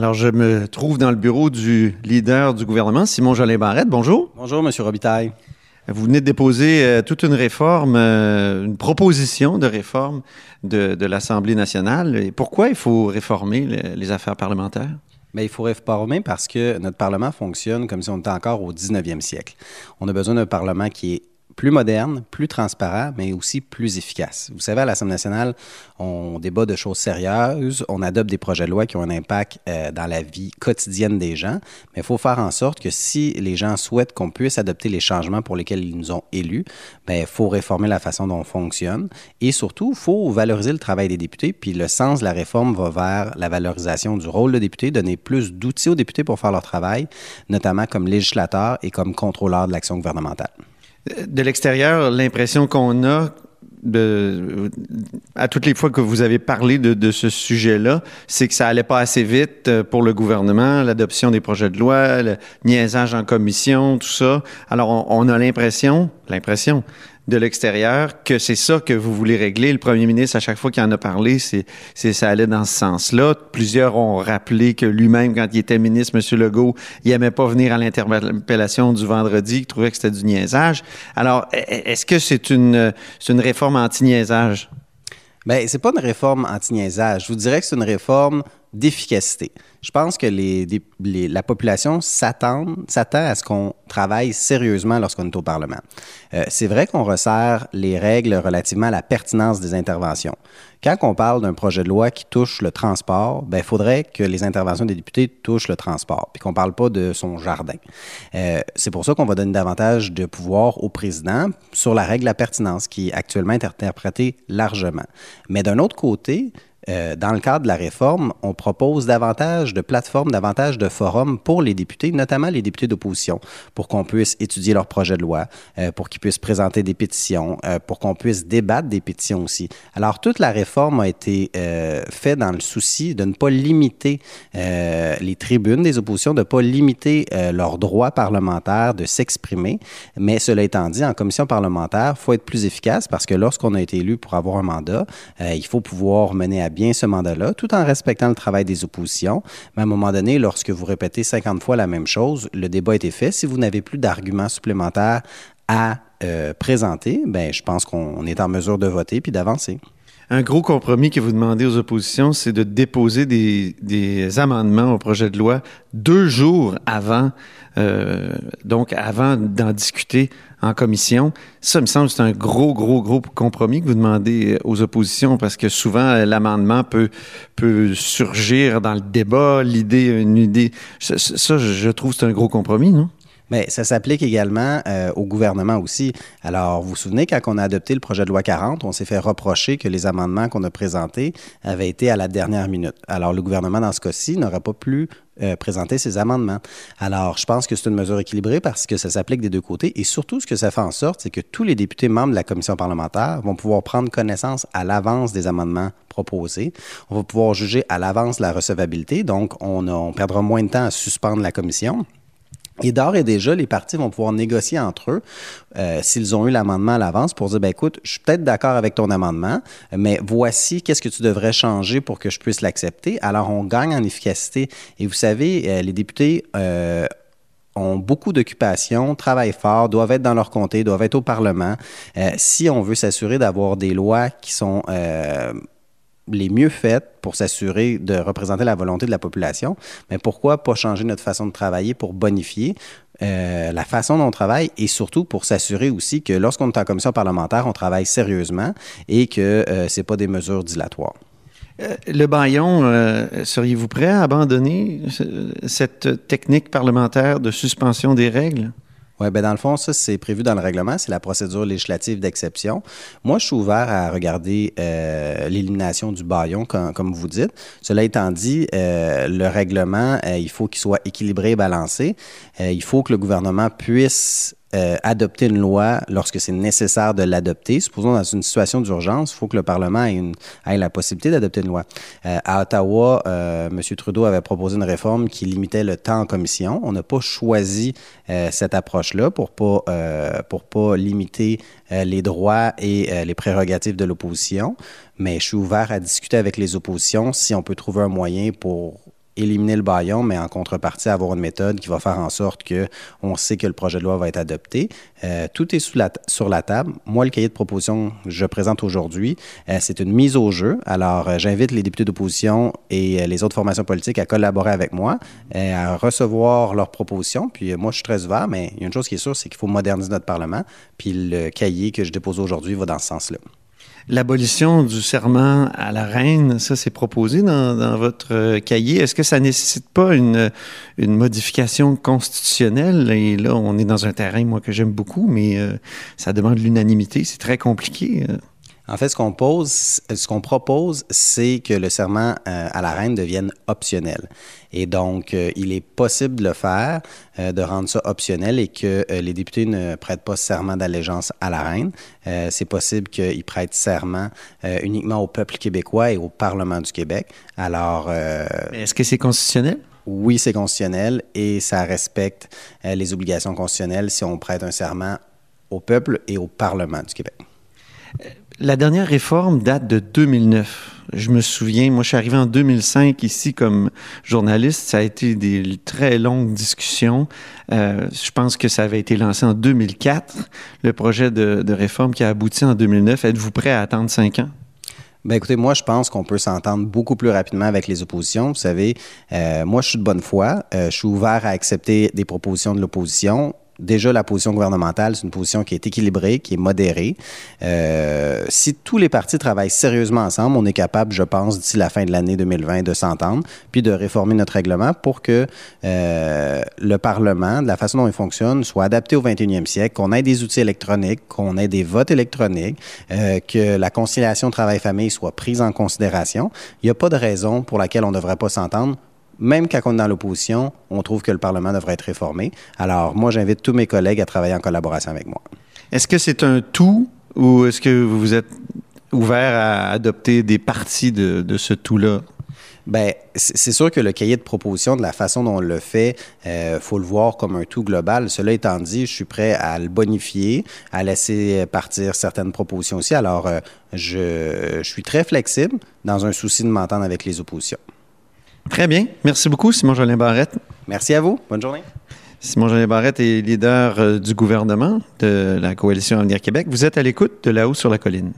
Alors, je me trouve dans le bureau du leader du gouvernement, Simon Jolin Barrette. Bonjour. Bonjour, M. Robitaille. Vous venez de déposer euh, toute une réforme, euh, une proposition de réforme de, de l'Assemblée nationale. Et pourquoi il faut réformer les, les affaires parlementaires? Mais il faut réformer parce que notre Parlement fonctionne comme si on était encore au 19e siècle. On a besoin d'un Parlement qui est plus moderne, plus transparent, mais aussi plus efficace. Vous savez, à l'Assemblée nationale, on débat de choses sérieuses, on adopte des projets de loi qui ont un impact euh, dans la vie quotidienne des gens, mais il faut faire en sorte que si les gens souhaitent qu'on puisse adopter les changements pour lesquels ils nous ont élus, ben il faut réformer la façon dont on fonctionne et surtout, il faut valoriser le travail des députés, puis le sens de la réforme va vers la valorisation du rôle de député, donner plus d'outils aux députés pour faire leur travail, notamment comme législateurs et comme contrôleurs de l'action gouvernementale. De l'extérieur, l'impression qu'on a à toutes les fois que vous avez parlé de, ce sujet-là, c'est que ça allait pas assez vite euh, pour le gouvernement, l'adoption des projets de loi, le niaisage en commission, tout ça. Alors, on a l'impression, l'impression de l'extérieur que c'est ça que vous voulez régler. Le premier ministre, à chaque fois qu'il en a parlé, c'est, ça allait dans ce sens-là. Plusieurs ont rappelé que lui-même, quand il était ministre, M. Legault, il aimait pas venir à l'interpellation du vendredi, il trouvait que c'était du niaisage. Alors, est-ce que c'est une, c'est une réforme anti-niaisage? Bien, c'est pas une réforme anti-niaisage. Je vous dirais que c'est une réforme d'efficacité. Je pense que la population s'attend, à ce qu'on travaille sérieusement lorsqu'on est au Parlement. Euh, c'est vrai qu'on resserre les règles relativement à la pertinence des interventions. Quand on parle d'un projet de loi qui touche le transport, ben, il faudrait que les interventions des députés touchent le transport, puis qu'on ne parle pas de son jardin. Euh, c'est pour ça qu'on va donner davantage de pouvoir au président sur la règle de la pertinence, qui est actuellement interprétée largement. Mais d'un autre côté, euh, dans le cadre de la réforme, on propose davantage de plateformes, davantage de forums pour les députés, notamment les députés d'opposition, pour qu'on puisse étudier leurs projets de loi, euh, pour qu'ils puissent présenter des pétitions, euh, pour qu'on puisse débattre des pétitions aussi. Alors, toute la réforme a été faite dans le souci de ne pas limiter les tribunes des oppositions, de ne pas limiter leurs droits parlementaires de s'exprimer. Mais cela étant dit, en commission parlementaire, il faut être plus efficace parce que lorsqu'on a été élu pour avoir un mandat, il faut pouvoir mener à bien ce mandat-là, tout en respectant le travail des oppositions. Mais à un moment donné, lorsque vous répétez 50 fois la même chose, le débat été fait. Si vous n'avez plus d'arguments supplémentaires à euh, présenter, ben, je pense qu'on est en mesure de voter puis d'avancer. Un gros compromis que vous demandez aux oppositions, c'est de déposer des, amendements au projet de loi deux jours avant, euh, donc avant d'en discuter en commission. Ça, me semble, c'est un gros, gros, gros compromis que vous demandez aux oppositions parce que souvent, l'amendement peut, peut surgir dans le débat, l'idée, une idée. Ça je trouve, c'est un gros compromis, non? Mais ça s'applique également euh, au gouvernement aussi. Alors, vous vous souvenez, quand on a adopté le projet de loi 40, on s'est fait reprocher que les amendements qu'on a présentés avaient été à la dernière minute. Alors, le gouvernement, dans ce cas-ci, n'aurait pas pu euh, présenter ses amendements. Alors, je pense que c'est une mesure équilibrée parce que ça s'applique des deux côtés. Et surtout, ce que ça fait en sorte, c'est que tous les députés membres de la commission parlementaire vont pouvoir prendre connaissance à l'avance des amendements proposés. On va pouvoir juger à l'avance la recevabilité. Donc, on, a, on perdra moins de temps à suspendre la commission. Et d'ores et déjà, les partis vont pouvoir négocier entre eux euh, s'ils ont eu l'amendement à l'avance pour dire, ben écoute, je suis peut-être d'accord avec ton amendement, mais voici qu'est-ce que tu devrais changer pour que je puisse l'accepter. Alors, on gagne en efficacité. Et vous savez, euh, les députés euh, ont beaucoup d'occupations, travaillent fort, doivent être dans leur comté, doivent être au Parlement. Si on veut s'assurer d'avoir des lois qui sont euh, les mieux faites pour s'assurer de représenter la volonté de la population, mais pourquoi pas changer notre façon de travailler pour bonifier euh, la façon dont on travaille et surtout pour s'assurer aussi que lorsqu'on est en commission parlementaire, on travaille sérieusement et que euh, ce n'est pas des mesures dilatoires. Euh, le baillon, euh, seriez-vous prêt à abandonner cette technique parlementaire de suspension des règles? Oui, ben dans le fond, ça, c'est prévu dans le règlement, c'est la procédure législative d'exception. Moi, je suis ouvert à regarder euh, l'élimination du baillon, comme, comme, vous dites. Cela étant dit, euh, le règlement, euh, il faut qu'il soit équilibré et balancé. Euh, il faut que le gouvernement puisse euh, adopter une loi lorsque c'est nécessaire de l'adopter. Supposons dans une situation d'urgence, il faut que le Parlement ait, la possibilité d'adopter une loi. Euh, à Ottawa, euh, M. Trudeau avait proposé une réforme qui limitait le temps en commission. On n'a pas choisi cette approche-là pour pas pour pas limiter les droits et les prérogatives de l'opposition. Mais je suis ouvert à discuter avec les oppositions si on peut trouver un moyen pour éliminer le baillon, mais en contrepartie, avoir une méthode qui va faire en sorte que on sait que le projet de loi va être adopté. Euh, tout est sur la table. Moi, le cahier de proposition que je présente aujourd'hui, euh, c'est une mise au jeu. Alors, euh, j'invite les députés d'opposition et les autres formations politiques à collaborer avec moi, à recevoir leurs propositions. Puis moi, je suis très ouvert, mais il y a une chose qui est sûre, c'est qu'il faut moderniser notre Parlement. Puis le cahier que je dépose aujourd'hui va dans ce sens-là. L'abolition du serment à la reine, ça c'est proposé dans, votre euh, cahier. Est-ce que ça nécessite pas une, modification constitutionnelle? Et là, on est dans un terrain, moi, que j'aime beaucoup, mais euh, ça demande l'unanimité. C'est très compliqué. En fait, ce qu'on pose, ce qu'on propose, c'est que le serment euh, à la reine devienne optionnel. Et donc, euh, il est possible de le faire, euh, de rendre ça optionnel et que les députés ne prêtent pas serment d'allégeance à la reine. c'est possible qu'ils prêtent serment uniquement au peuple québécois et au Parlement du Québec. Alors, est-ce que c'est constitutionnel? Oui, c'est constitutionnel et ça respecte les obligations constitutionnelles si on prête un serment au peuple et au Parlement du Québec. La dernière réforme date de 2009. Je me souviens, moi je suis arrivé en 2005 ici comme journaliste. Ça a été des très longues discussions. Euh, je pense que ça avait été lancé en 2004, le projet de, réforme qui a abouti en 2009. Êtes-vous prêt à attendre cinq ans? Ben écoutez, moi, je pense qu'on peut s'entendre beaucoup plus rapidement avec les oppositions. Vous savez, euh, moi, je suis de bonne foi. Euh, je suis ouvert à accepter des propositions de l'opposition déjà la position gouvernementale, c'est une position qui est équilibrée, qui est modérée. Euh, si tous les partis travaillent sérieusement ensemble, on est capable, je pense, d'ici la fin de l'année 2020, de s'entendre, puis de réformer notre règlement pour que euh, le Parlement, de la façon dont il fonctionne, soit adapté au 21e siècle, qu'on ait des outils électroniques, qu'on ait des votes électroniques, euh, que la conciliation travail-famille soit prise en considération. Il n'y a pas de raison pour laquelle on ne devrait pas s'entendre même quand on est dans l'opposition, on trouve que le Parlement devrait être réformé. Alors, moi, j'invite tous mes collègues à travailler en collaboration avec moi. Est-ce que c'est un tout ou est-ce que vous êtes ouvert à adopter des parties de, ce tout-là? Bien, c'est sûr que le cahier de proposition, de la façon dont on le fait, il euh, faut le voir comme un tout global. Cela étant dit, je suis prêt à le bonifier, à laisser partir certaines propositions aussi. Alors, euh, je, je suis très flexible dans un souci de m'entendre avec les oppositions. Très bien. Merci beaucoup, Simon-Jolin Barrette. Merci à vous. Bonne journée. Simon-Jolin Barrette est leader euh, du gouvernement de la Coalition Avenir Québec. Vous êtes à l'écoute de là-haut sur la colline.